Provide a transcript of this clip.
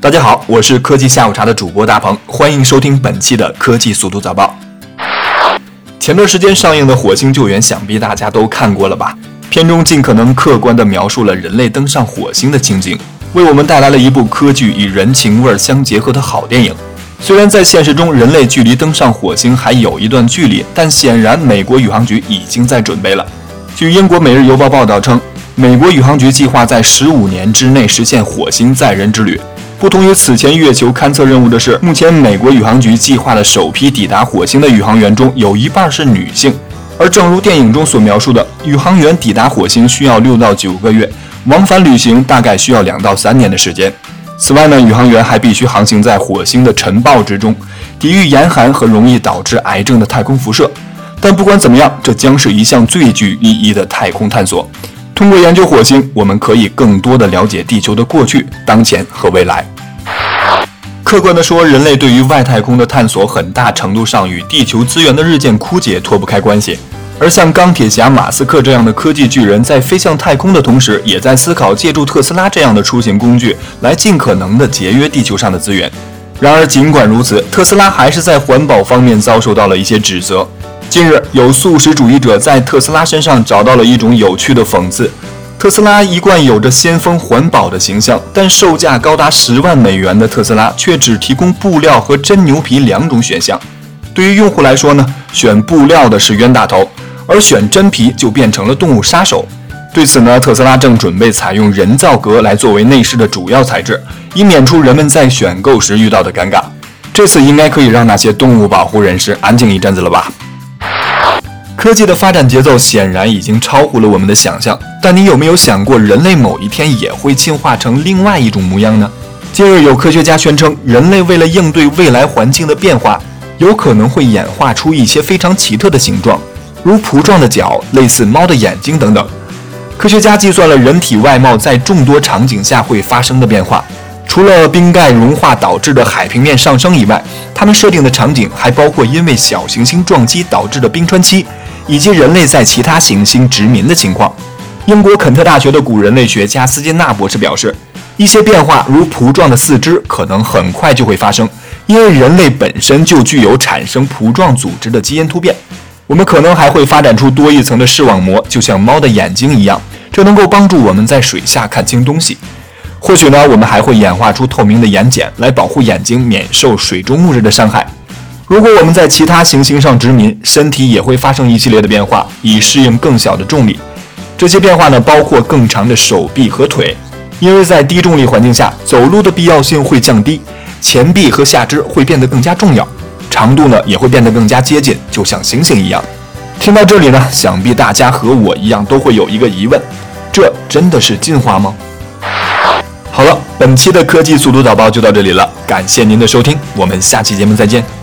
大家好，我是科技下午茶的主播大鹏，欢迎收听本期的科技速度早报。前段时间上映的《火星救援》，想必大家都看过了吧？片中尽可能客观地描述了人类登上火星的情景，为我们带来了一部科技与人情味相结合的好电影。虽然在现实中，人类距离登上火星还有一段距离，但显然美国宇航局已经在准备了。据英国《每日邮报》报道称，美国宇航局计划在十五年之内实现火星载人之旅。不同于此前月球勘测任务的是，目前美国宇航局计划的首批抵达火星的宇航员中有一半是女性。而正如电影中所描述的，宇航员抵达火星需要六到九个月，往返旅行大概需要两到三年的时间。此外呢，宇航员还必须航行在火星的尘暴之中，抵御严寒和容易导致癌症的太空辐射。但不管怎么样，这将是一项最具意义的太空探索。通过研究火星，我们可以更多的了解地球的过去、当前和未来。客观地说，人类对于外太空的探索，很大程度上与地球资源的日渐枯竭脱不开关系。而像钢铁侠马斯克这样的科技巨人，在飞向太空的同时，也在思考借助特斯拉这样的出行工具，来尽可能的节约地球上的资源。然而，尽管如此，特斯拉还是在环保方面遭受到了一些指责。近日，有素食主义者在特斯拉身上找到了一种有趣的讽刺：特斯拉一贯有着先锋环保的形象，但售价高达十万美元的特斯拉却只提供布料和真牛皮两种选项。对于用户来说呢，选布料的是冤大头，而选真皮就变成了动物杀手。对此呢，特斯拉正准备采用人造革来作为内饰的主要材质，以免出人们在选购时遇到的尴尬。这次应该可以让那些动物保护人士安静一阵子了吧？科技的发展节奏显然已经超乎了我们的想象，但你有没有想过，人类某一天也会进化成另外一种模样呢？近日有科学家宣称，人类为了应对未来环境的变化，有可能会演化出一些非常奇特的形状，如蹼状的脚、类似猫的眼睛等等。科学家计算了人体外貌在众多场景下会发生的变化。除了冰盖融化导致的海平面上升以外，他们设定的场景还包括因为小行星撞击导致的冰川期，以及人类在其他行星殖民的情况。英国肯特大学的古人类学家斯金纳博士表示，一些变化如蹼状的四肢可能很快就会发生，因为人类本身就具有产生蹼状组织的基因突变。我们可能还会发展出多一层的视网膜，就像猫的眼睛一样，这能够帮助我们在水下看清东西。或许呢，我们还会演化出透明的眼睑来保护眼睛免受水中末日的伤害。如果我们在其他行星上殖民，身体也会发生一系列的变化，以适应更小的重力。这些变化呢，包括更长的手臂和腿，因为在低重力环境下，走路的必要性会降低，前臂和下肢会变得更加重要，长度呢也会变得更加接近，就像猩猩一样。听到这里呢，想必大家和我一样都会有一个疑问：这真的是进化吗？好了，本期的科技速读早报就到这里了，感谢您的收听，我们下期节目再见。